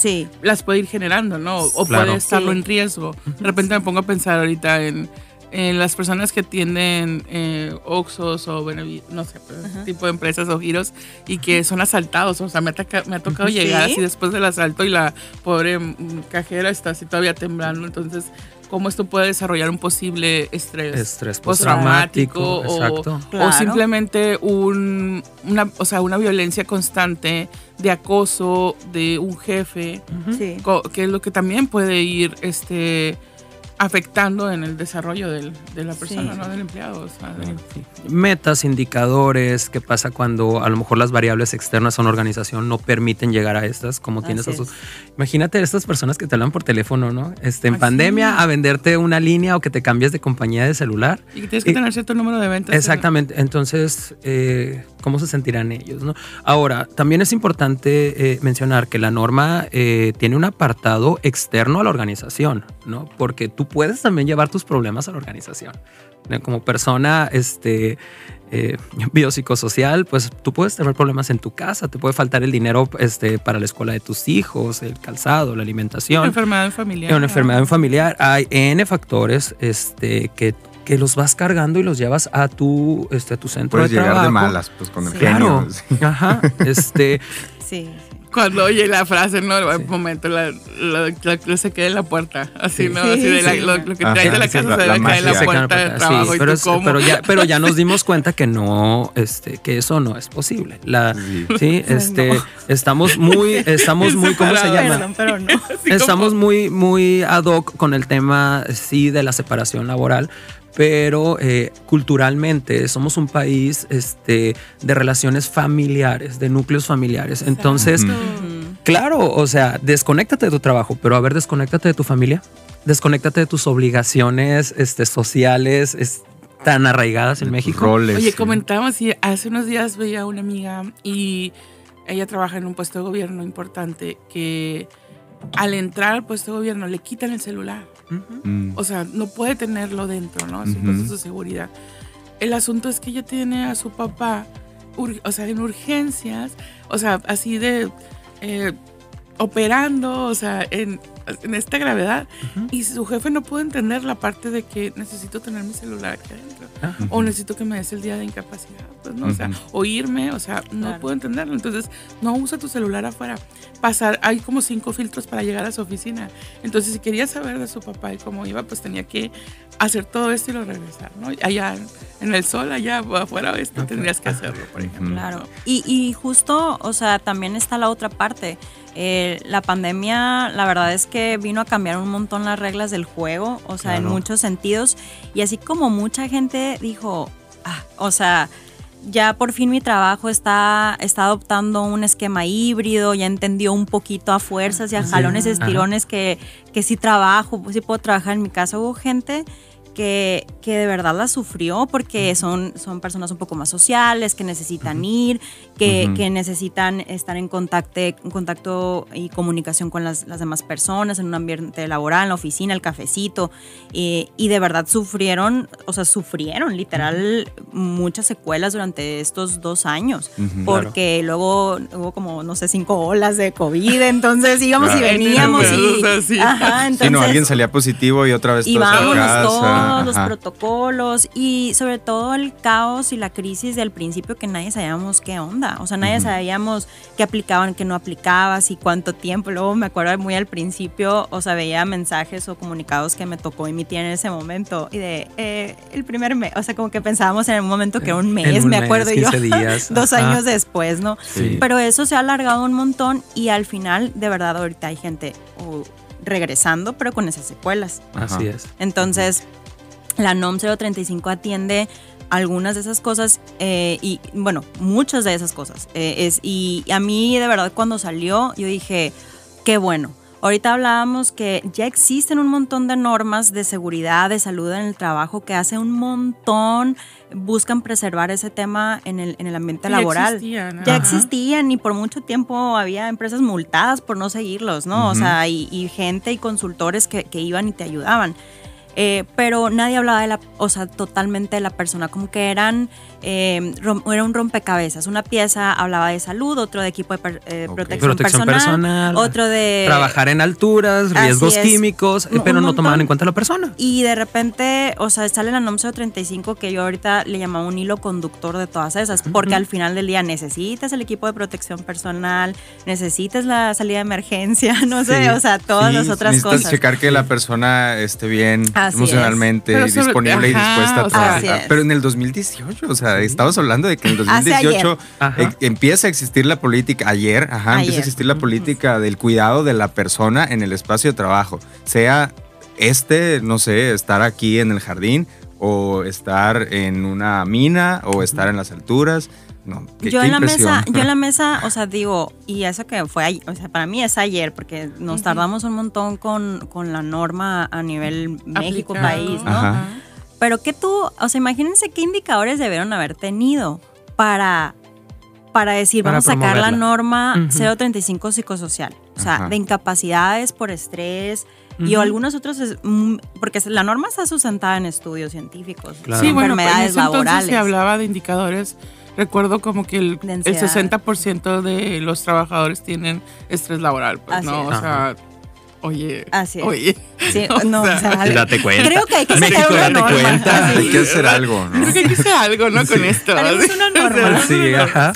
las puede ir generando, ¿no? O puede estarlo en riesgo. De repente me pongo a pensar ahorita en en las personas que tienen eh, Oxos o bueno, no sé, tipo de empresas o giros y que son asaltados. O sea, me ha, me ha tocado llegar así después del asalto y la pobre mm, cajera está así todavía temblando. Entonces, cómo esto puede desarrollar un posible estrés, estrés postraumático o, o, simplemente un, una, o sea, una violencia constante de acoso de un jefe, que es lo que también puede ir este afectando en el desarrollo del, de la persona, ¿no? Del empleado. Metas, indicadores, qué pasa cuando a lo mejor las variables externas a una organización no permiten llegar a estas, como tienes a sus... Imagínate estas personas que te hablan por teléfono, ¿no? Este, en pandemia a venderte una línea o que te cambies de compañía de celular. Y que tienes que tener cierto número de ventas. Exactamente. Entonces, eh, ¿cómo se sentirán ellos, no? Ahora, también es importante eh, mencionar que la norma eh, tiene un apartado externo a la organización, ¿no? Porque tú puedes también llevar tus problemas a la organización. Como persona este, eh, biopsicosocial, pues tú puedes tener problemas en tu casa, te puede faltar el dinero este, para la escuela de tus hijos, el calzado, la alimentación. Una enfermedad familiar. Una enfermedad familiar. Hay N factores este, que que los vas cargando y los llevas a tu, este, a tu centro Puedes de llegar de malas, pues con el genio. Ajá. Este, sí cuando oye la frase, ¿no? Un momento, la, la, se queda en la puerta. Así, ¿no? así de lo, que trae de la casa se caer en la puerta de trabajo. pero, pero, ya, pero ya nos dimos cuenta que no, este, que eso no es posible. La, sí, este, estamos muy, estamos muy, ¿cómo se llama? pero no. Estamos muy, muy ad hoc con el tema, sí, de la separación laboral pero eh, culturalmente somos un país este, de relaciones familiares, de núcleos familiares. Entonces, claro, o sea, desconéctate de tu trabajo, pero a ver, desconéctate de tu familia, desconéctate de tus obligaciones este, sociales. tan arraigadas en México. Oye, comentábamos y hace unos días veía a una amiga y ella trabaja en un puesto de gobierno importante que al entrar al puesto de gobierno le quitan el celular. Mm. O sea, no puede tenerlo dentro, ¿no? Es un de seguridad. El asunto es que ella tiene a su papá, o sea, en urgencias, o sea, así de eh, operando, o sea, en, en esta gravedad. Y su jefe no pudo entender la parte de que necesito tener mi celular aquí adentro. O necesito que me des el día de incapacidad. Pues, ¿no? O sea, o irme, o sea, no puedo entenderlo. Entonces, no usa tu celular afuera. Pasar, hay como cinco filtros para llegar a su oficina. Entonces, si quería saber de su papá y cómo iba, pues tenía que hacer todo esto y lo regresar, ¿no? Allá en el sol, allá afuera, esto tendrías que hacerlo, por ejemplo. Claro. Y, y justo, o sea, también está la otra parte. Eh, la pandemia, la verdad es que vino a cambiar un montón las reglas del juego, o sea, en muchos sentidos. Y así como mucha gente dijo, ah, o sea, ya por fin mi trabajo está, está adoptando un esquema híbrido, ya entendió un poquito a fuerzas y a jalones, estirones que, que sí trabajo, sí puedo trabajar en mi casa. Hubo gente que, que de verdad la sufrió porque son, son personas un poco más sociales, que necesitan ir, que, que, necesitan estar en contacto, en contacto y comunicación con las, las, demás personas, en un ambiente laboral, en la oficina, el cafecito, y de verdad sufrieron, o sea, sufrieron literal muchas secuelas durante estos dos años, porque luego hubo como, no sé, cinco olas de COVID, entonces íbamos y veníamos y... Ajá, entonces, no, alguien salía positivo y otra vez a todos los protocolos y sobre todo el caos y la crisis del principio que nadie sabíamos qué onda, o sea, nadie sabíamos qué aplicaban, qué no aplicabas y cuánto tiempo. Luego me acuerdo muy al principio, o sea, veía mensajes o comunicados que me tocó emitir en ese momento y de eh, el primer mes, o sea, como que pensábamos en un momento que era un mes, me acuerdo yo, dos años después, ¿no? Pero eso se ha alargado un montón y al final, de verdad, ahorita hay gente regresando, pero con esas secuelas. Así es. Entonces, la NOM 035 atiende algunas de esas cosas eh, y, bueno, muchas de esas cosas. Eh, es, y a mí, de verdad, cuando salió, yo dije, qué bueno. Ahorita hablábamos que ya existen un montón de normas de seguridad, de salud en el trabajo que hace un montón buscan preservar ese tema en el, en el ambiente laboral. Existían, ya existían y por mucho tiempo había empresas multadas por no seguirlos, ¿no? O sea, y, gente y consultores que, que iban y te ayudaban. Eh, pero nadie hablaba de la, o sea, totalmente de la persona, como que eran, eh, era un rompecabezas. Una pieza hablaba de salud, otro de equipo de eh, protección, personal, otro de... Trabajar en alturas, riesgos químicos, pero no tomaban en cuenta la persona. Y de repente, o sea, sale la NOM 035 que yo ahorita le llamaba un hilo conductor de todas esas, porque al final del día necesitas el equipo de protección personal, necesitas la salida de emergencia, no sé, o sea, todas las otras cosas. checar que la persona esté bien emocionalmente disponible y dispuesta a trabajar. Pero en el 2018, o sea, estamos hablando de que en el 2018 e, empieza a existir la política, ayer, ajá, empieza a existir la política del cuidado de la persona en el espacio de trabajo, sea este, no sé, estar aquí en el jardín o estar en una mina o estar en las alturas yo en la mesa, yo en la mesa, o sea, digo, y eso que fue, o sea, para mí es ayer, porque nos tardamos un montón con, con, la norma a nivel México país, ¿no? Pero que tú, o sea, imagínense qué indicadores debieron haber tenido para, para decir, vamos a sacar la norma 035 psicosocial, o sea, de incapacidades por estrés, y algunos otros, mm, porque la norma está sustentada en estudios científicos, sí, bueno, enfermedades laborales. se hablaba de indicadores recuerdo como que el, el 60% de los trabajadores tienen estrés laboral, pues, ¿no? O sea, oye, Así es. oye. Sí, no, o sea, date cuenta. Creo que hay que México, una date cuenta. Hay que hacer algo, ¿no? Creo que hay que hacer algo, ¿no? Con esto. Es una norma. Sí, ajá.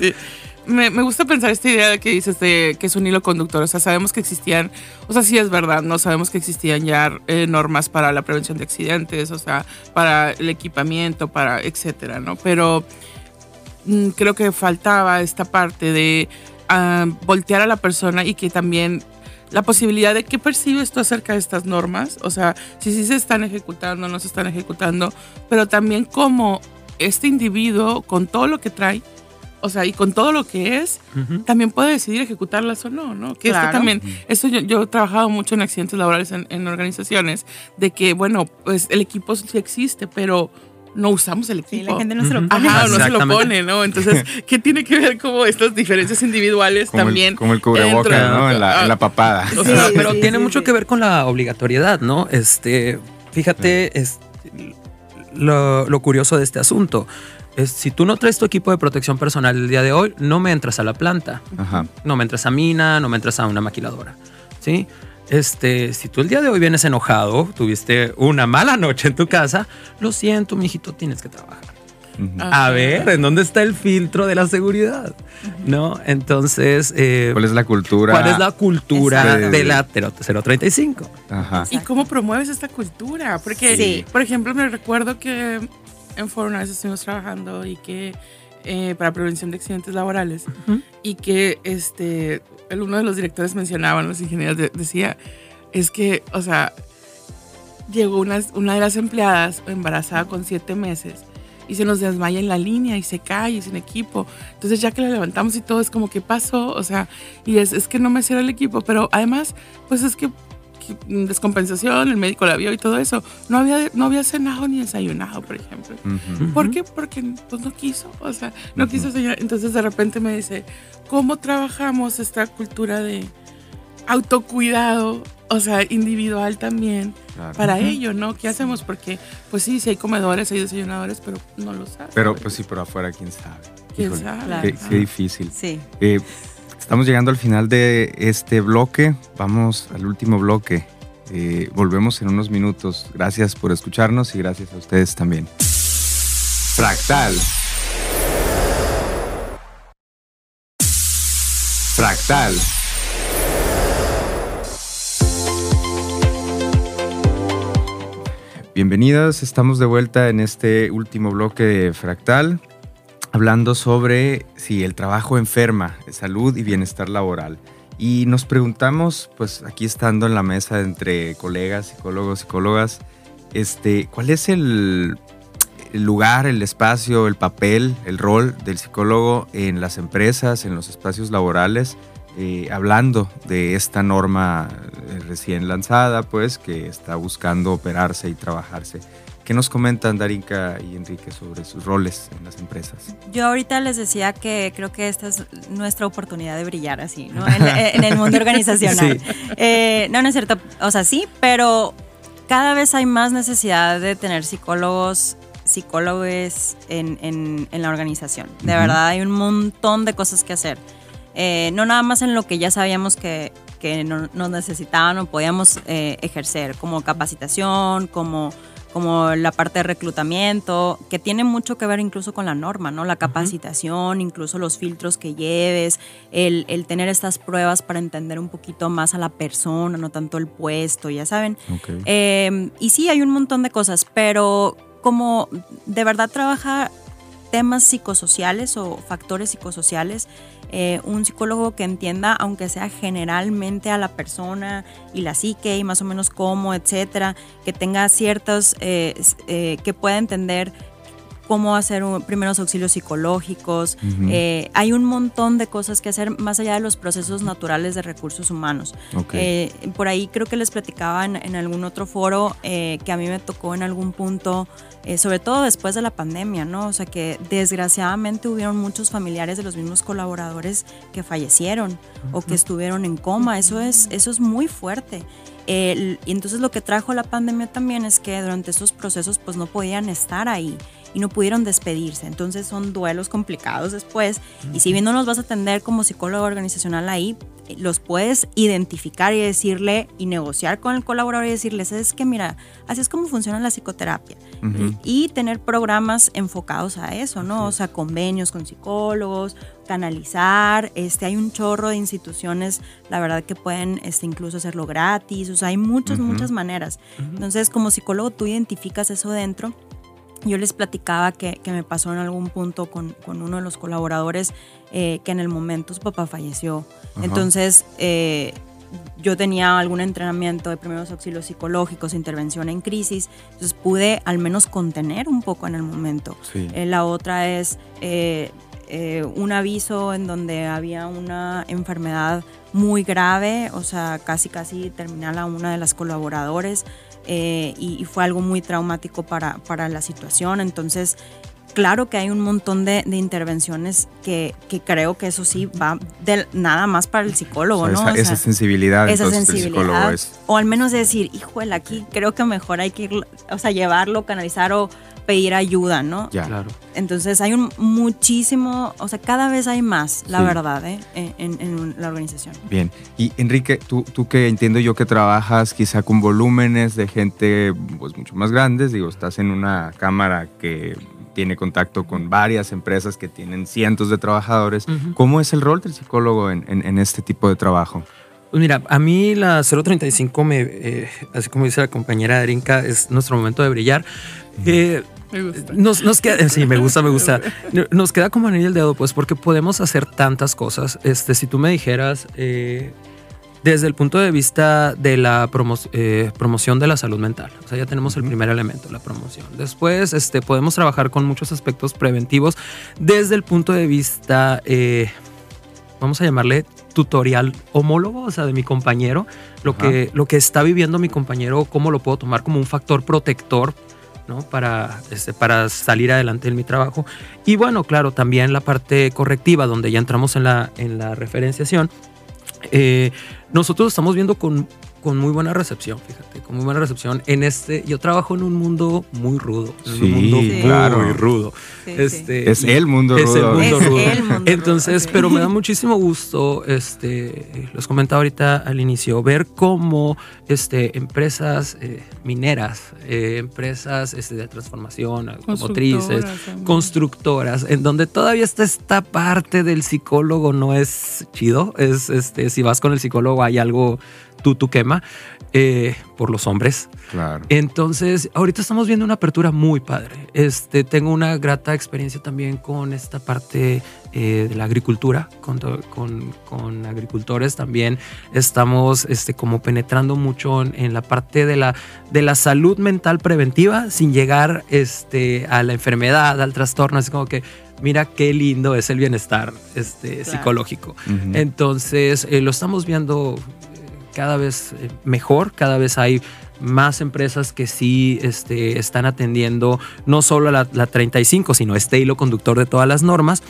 Me, me, gusta pensar esta idea de que dices de que es un hilo conductor. O sea, sabemos que existían, o sea, sí es verdad, ¿no? Sabemos que existían ya eh, normas para la prevención de accidentes, o sea, para el equipamiento, para etcétera, ¿no? Pero creo que faltaba esta parte de ah, voltear a la persona y que también la posibilidad de qué percibes tú acerca de estas normas, o sea, si sí se están ejecutando, no se están ejecutando, pero también cómo este individuo con todo lo que trae, o sea, y con todo lo que es, también puede decidir ejecutarlas o no, ¿no? Que esto también, eso yo, he trabajado mucho en accidentes laborales en, en organizaciones, de que, bueno, pues el equipo sí existe, pero no usamos el equipo. Sí, la gente no se lo pone. Ajá, no se lo pone, ¿no? Entonces, ¿qué tiene que ver como estas diferencias individuales también? como el cubreboca, ¿no? En la, papada. pero tiene mucho que ver con la obligatoriedad, ¿no? Este, fíjate, es, lo, lo, curioso de este asunto. Es, si tú no traes tu equipo de protección personal el día de hoy, no me entras a la planta. Ajá. No me entras a mina, no me entras a una maquiladora. ¿Sí? Este, si tú el día de hoy vienes enojado, tuviste una mala noche en tu casa, lo siento, mijito, tienes que trabajar. A ver, ¿en dónde está el filtro de la seguridad? ¿No? Entonces. Eh, ¿Cuál es la cultura? ¿Cuál es la cultura de la 035? Ajá. ¿Y cómo promueves esta cultura? Porque, por ejemplo, me recuerdo que en Foro una vez estuvimos trabajando y que. Eh, para prevención de accidentes laborales y que este uno de los directores mencionaba, los ingenieros decía, es que, o sea, llegó una, una de las empleadas embarazada con siete meses y se nos desmaya en la línea y se cae sin equipo. Entonces ya que la levantamos y todo es como, ¿qué pasó? O sea, y es, es que no me cierra el equipo, pero además, pues es que descompensación, el médico la vio y todo eso. No había, no había cenado ni desayunado, por ejemplo. ¿Por qué? Porque pues, no quiso, o sea, no quiso desayunar. Entonces de repente me dice, ¿cómo trabajamos esta cultura de autocuidado, o sea, individual también, para ello, ¿no? ¿Qué hacemos? Porque, pues sí, si hay comedores, hay desayunadores, pero no lo saben. Pero, pues sí, pero afuera, ¿quién sabe? ¿Quién sabe? Qué, difícil. Sí. Eh, estamos llegando al final de este bloque. Vamos al último bloque. Eh, volvemos en unos minutos. Gracias por escucharnos y gracias a ustedes también. Fractal. Fractal. Bienvenidos, estamos de vuelta en este último bloque de Fractal, hablando sobre si el trabajo enferma, salud y bienestar laboral. Y nos preguntamos, pues aquí estando en la mesa entre colegas, psicólogos, psicólogas, este, ¿cuál es el, lugar, el espacio, el papel, el rol del psicólogo en las empresas, en los espacios laborales? Eh, hablando de esta norma eh, recién lanzada, pues, que está buscando operarse y trabajarse. ¿Qué nos comentan Darinka y Enrique sobre sus roles en las empresas? Yo ahorita les decía que creo que esta es nuestra oportunidad de brillar así, ¿no? En, el mundo organizacional. Eh, no, no es cierto, o sea, sí, pero cada vez hay más necesidad de tener psicólogos psicólogos en, en la organización. De verdad, hay un montón de cosas que hacer. Eh, no nada más en lo que ya sabíamos que, que no, nos necesitaban o podíamos eh, ejercer, como capacitación, como, como la parte de reclutamiento, que tiene mucho que ver incluso con la norma, ¿no? La capacitación, incluso los filtros que lleves, el, el, tener estas pruebas para entender un poquito más a la persona, no tanto el puesto, ya saben. Eh, y sí, hay un montón de cosas, pero como de verdad trabaja temas psicosociales o factores psicosociales, eh, un psicólogo que entienda, aunque sea generalmente a la persona y la psique y más o menos cómo, etcétera, que tenga ciertos, eh, eh, que pueda entender cómo hacer primeros auxilios psicológicos. Eh, hay un montón de cosas que hacer más allá de los procesos naturales de recursos humanos. Eh, por ahí creo que les platicaba en, algún otro foro eh, que a mí me tocó en algún punto, sobre todo después de la pandemia, ¿no? O sea que desgraciadamente hubieron muchos familiares de los mismos colaboradores que fallecieron o que estuvieron en coma. Eso es, eso es muy fuerte. y entonces lo que trajo la pandemia también es que durante esos procesos pues no podían estar ahí y no pudieron despedirse. Entonces son duelos complicados después. Y si bien no los vas a atender como psicólogo organizacional ahí, los puedes identificar y decirle y negociar con el colaborador y decirles, es que mira, así es como funciona la psicoterapia. Y tener programas enfocados a eso, ¿no? O sea, convenios con psicólogos, canalizar, este, hay un chorro de instituciones, la verdad que pueden este, incluso hacerlo gratis, o sea, hay muchas, muchas maneras. Entonces, como psicólogo, tú identificas eso dentro yo les platicaba que, que, me pasó en algún punto con, con uno de los colaboradores eh, que en el momento su papá falleció. Entonces, eh, yo tenía algún entrenamiento de primeros auxilios psicológicos, intervención en crisis, entonces pude al menos contener un poco en el momento. Eh, la otra es un aviso en donde había una enfermedad muy grave, o sea, casi casi terminal a una de las colaboradores. Eh, y, fue algo muy traumático para, para la situación. Entonces, claro que hay un montón de, intervenciones que, que, creo que eso sí va de, nada más para el psicólogo, ¿no? Esa, sensibilidad. Esa sensibilidad. O al menos decir, híjole, aquí creo que mejor hay que o sea, llevarlo, canalizar o pedir ayuda, ¿no? Ya. Claro. Entonces hay un muchísimo, o sea, cada vez hay más, la verdad, ¿eh? en, la organización. Bien. Y Enrique, tú, tú que entiendo yo que trabajas quizá con volúmenes de gente pues mucho más grandes, digo, estás en una cámara que tiene contacto con varias empresas que tienen cientos de trabajadores. ¿Cómo es el rol del psicólogo en, en, este tipo de trabajo? Pues mira, a mí la 035, me, eh, así como dice la compañera Erinka, es nuestro momento de brillar. Eh, me gusta. Nos, queda, sí, me gusta, me gusta. Nos queda como anillo el dedo, pues, porque podemos hacer tantas cosas. Este, si tú me dijeras, eh, desde el punto de vista de la eh, promoción de la salud mental, o sea, ya tenemos el primer elemento, la promoción. Después, este, podemos trabajar con muchos aspectos preventivos desde el punto de vista vamos a llamarle tutorial homólogo, o sea, de mi compañero, lo que, lo que está viviendo mi compañero, cómo lo puedo tomar como un factor protector ¿no? Para, este, para salir adelante en mi trabajo. Y bueno, claro, también la parte correctiva, donde ya entramos en la, en la referenciación. Eh, nosotros estamos viendo con con muy buena recepción, fíjate, con muy buena recepción. En este, yo trabajo en un mundo muy rudo, en un mundo muy rudo. este, es el mundo rudo. Es el mundo rudo. Entonces, pero me da muchísimo gusto, este, los comentaba ahorita al inicio, ver cómo este, empresas eh, mineras, eh, empresas este, de transformación, automotrices, constructoras, en donde todavía está esta parte del psicólogo no es chido, es este, si vas con el psicólogo hay algo tú, tú quema, eh, por los hombres. Claro. Entonces, ahorita estamos viendo una apertura muy padre. Este, tengo una grata experiencia también con esta parte eh, de la agricultura, con, con, agricultores también. Estamos este, como penetrando mucho en, la parte de la, de la salud mental preventiva sin llegar este, a la enfermedad, al trastorno. Es como que mira qué lindo es el bienestar este, psicológico. Entonces, eh, lo estamos viendo cada vez eh, mejor, cada vez hay más empresas que sí este, están atendiendo no solo a la, 35, sino este hilo conductor de todas las normas,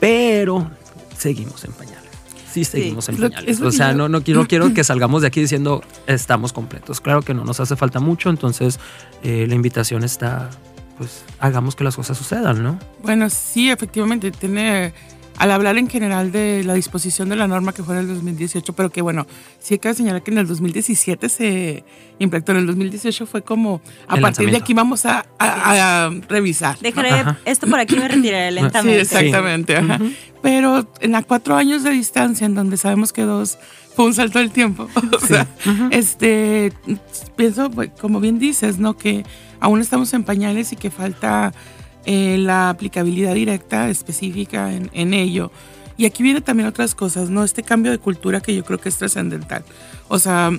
pero seguimos en pañales. Sí, seguimos en pañales. O sea, no, no, quiero, quiero que salgamos de aquí diciendo estamos completos. Claro que no nos hace falta mucho, entonces eh, la invitación está, pues hagamos que las cosas sucedan, ¿no? Bueno, sí, efectivamente, tiene al hablar en general de la disposición de la norma que fue en el 2018, pero que bueno, sí hay que señalar que en el 2017 se implementó, en el 2018 fue como, a partir de aquí vamos a, revisar. Dejaré esto por aquí, me retiraré lentamente. Sí, exactamente. Pero en a cuatro años de distancia, en donde sabemos que dos fue un salto del tiempo, o sea, este, pienso, pues, como bien dices, ¿no? Que aún estamos en pañales y que falta eh, la aplicabilidad directa específica en, ello. Y aquí viene también otras cosas, ¿no? Este cambio de cultura que yo creo que es trascendental. O sea,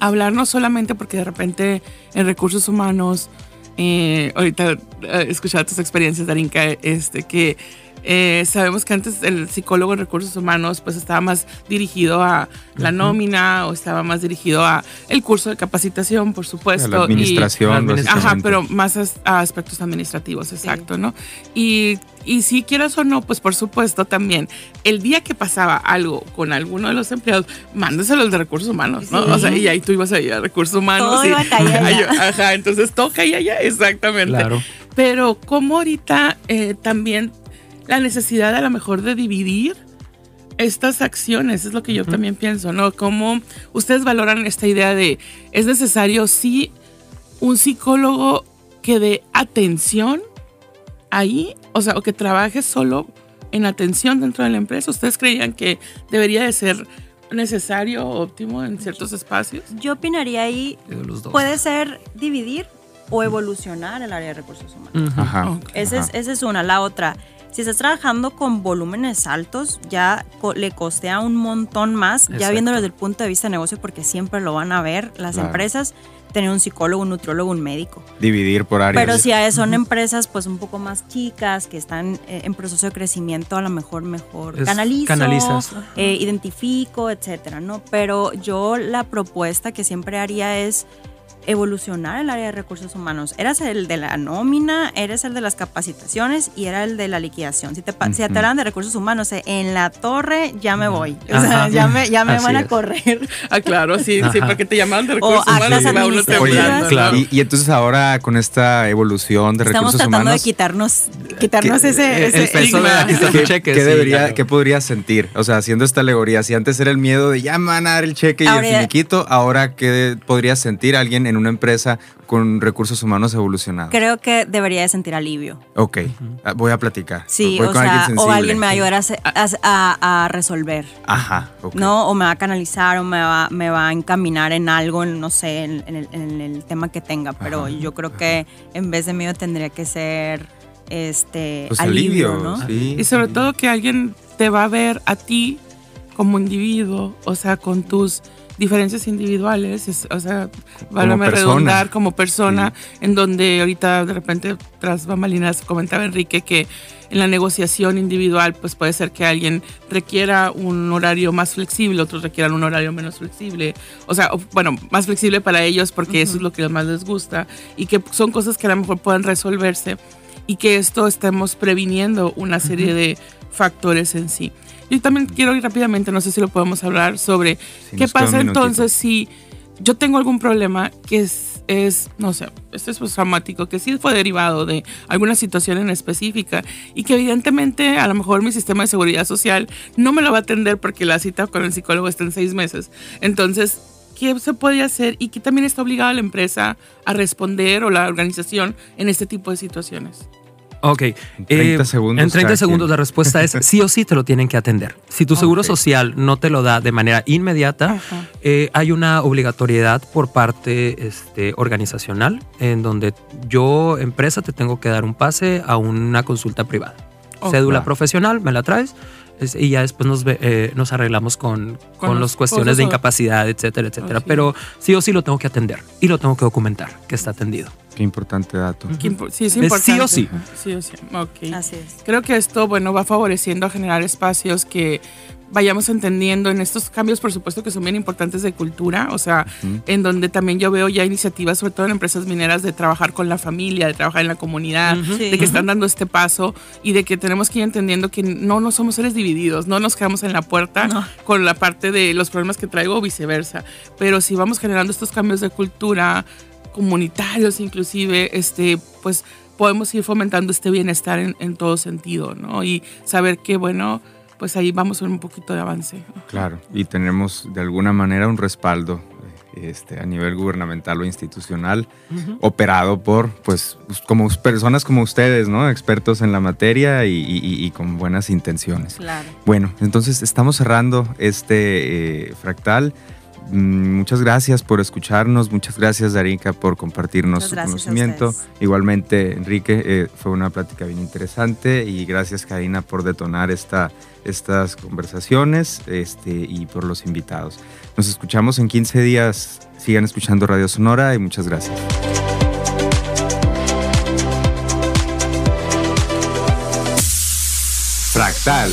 hablar no solamente porque de repente en recursos humanos, eh, ahorita he escuchado tus experiencias, Darinka, este, que eh, sabemos que antes el psicólogo en recursos humanos pues estaba más dirigido a la nómina o estaba más dirigido a el curso de capacitación, por supuesto. la administración. ajá, pero más a, aspectos administrativos, exacto, ¿no? Y, y si quieras o no, pues por supuesto también, el día que pasaba algo con alguno de los empleados, mándeselo de recursos humanos, ¿no? O sea, y ahí tú ibas a ir a recursos humanos. Todo y, iba a Ajá, entonces toca ahí allá, exactamente. Claro. Pero como ahorita eh, también la necesidad a lo mejor de dividir estas acciones, es lo que yo también pienso, ¿no? Cómo ustedes valoran esta idea de, es necesario sí un psicólogo que dé atención ahí, o sea, o que trabaje solo en atención dentro de la empresa. ¿Ustedes creían que debería de ser necesario o óptimo en ciertos espacios? Yo opinaría ahí, puede ser dividir o evolucionar el área de recursos humanos. Ajá. Esa, es, esa es una. La otra, si estás trabajando con volúmenes altos, ya le costea un montón más, ya viéndolo desde el punto de vista de negocio, porque siempre lo van a ver las empresas, tener un psicólogo, un nutriólogo, un médico. Dividir por áreas. Pero si son empresas pues un poco más chicas, que están eh, en proceso de crecimiento, a lo mejor mejor canalizo, canalizas. Eh, identifico, etcétera, ¿no? Pero yo la propuesta que siempre haría es evolucionar el área de recursos humanos. Eras el de la nómina, eres el de las capacitaciones y era el de la liquidación. Si te, si te hablan de recursos humanos, eh, en la torre ya me voy. O sea, ya me, ya me van a correr. Ah, claro, sí, sí, porque te llamaban de recursos humanos y, y, entonces ahora con esta evolución de recursos humanos. Estamos tratando de quitarnos, quitarnos ese, ese, el peso de ¿Qué, debería, ¿Qué podrías sentir? O sea, haciendo esta alegoría, si antes era el miedo de ya me van a dar el cheque y el finiquito, ahora ¿qué podrías sentir alguien en en una empresa con recursos humanos evolucionados? Creo que debería de sentir alivio. Ok, ah, voy a platicar. Sí, o, sea, alguien o alguien me va a ayudar a, resolver. Ajá, ¿No? O me va a canalizar o me va, me va a encaminar en algo, no sé, en, el, tema que tenga. Pero yo creo que en vez de miedo tendría que ser este pues alivio, ¿no? Sí. Y sobre todo que alguien te va a ver a ti como individuo, o sea, con tus diferencias individuales, o sea, válame redondar como persona, en donde ahorita de repente tras bambalinas comentaba Enrique que en la negociación individual pues puede ser que alguien requiera un horario más flexible, otros requieran un horario menos flexible, o sea, bueno, más flexible para ellos porque eso es lo que más les gusta y que son cosas que a lo mejor pueden resolverse y que esto estemos previniendo una serie de factores en sí. Yo también quiero ir rápidamente, no sé si lo podemos hablar sobre qué pasa entonces si yo tengo algún problema que es, es no sé, esto es traumático, que sí fue derivado de alguna situación en específica y que evidentemente a lo mejor mi sistema de seguridad social no me lo va a atender porque la cita con el psicólogo está en seis meses. Entonces, ¿qué se puede hacer y qué también está obligada la empresa a responder o la organización en este tipo de situaciones? Ok. En 30 eh, segundos. En 30 segundos la respuesta es sí o sí te lo tienen que atender. Si tu seguro social no te lo da de manera inmediata, eh, hay una obligatoriedad por parte este, organizacional en donde yo, empresa, te tengo que dar un pase a una consulta privada. Cédula profesional, me la traes y ya después nos, eh, nos arreglamos con, con, las cuestiones de incapacidad, etcétera, etcétera. Pero sí o sí lo tengo que atender y lo tengo que documentar que está atendido. Qué importante dato. Sí, es importante. Sí o sí. Sí o sí. Ok. Así es. Creo que esto, bueno, va favoreciendo a generar espacios que vayamos entendiendo en estos cambios, por supuesto, que son bien importantes de cultura, o sea, en donde también yo veo ya iniciativas, sobre todo en empresas mineras, de trabajar con la familia, de trabajar en la comunidad, de que están dando este paso y de que tenemos que ir entendiendo que no, no somos seres divididos, no nos quedamos en la puerta con la parte de los problemas que traigo o viceversa, pero si vamos generando estos cambios de cultura, comunitarios inclusive, este, pues podemos ir fomentando este bienestar en, en todo sentido, ¿no? Y saber que, bueno, pues ahí vamos a ver un poquito de avance. Claro, y tenemos de alguna manera un respaldo este, a nivel gubernamental o institucional, operado por, pues, como personas como ustedes, ¿no? Expertos en la materia y, con buenas intenciones. Claro. Bueno, entonces estamos cerrando este eh, fractal. Mm, muchas gracias por escucharnos, muchas gracias Darinka por compartirnos su conocimiento. Igualmente, Enrique, eh, fue una plática bien interesante y gracias Karina por detonar esta, estas conversaciones este, y por los invitados. Nos escuchamos en 15 días, sigan escuchando Radio Sonora y muchas gracias. Fractal.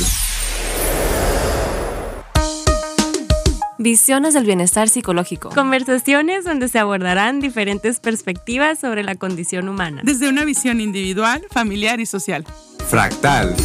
Visiones del bienestar psicológico. Conversaciones donde se abordarán diferentes perspectivas sobre la condición humana. Desde una visión individual, familiar y social. Fractal.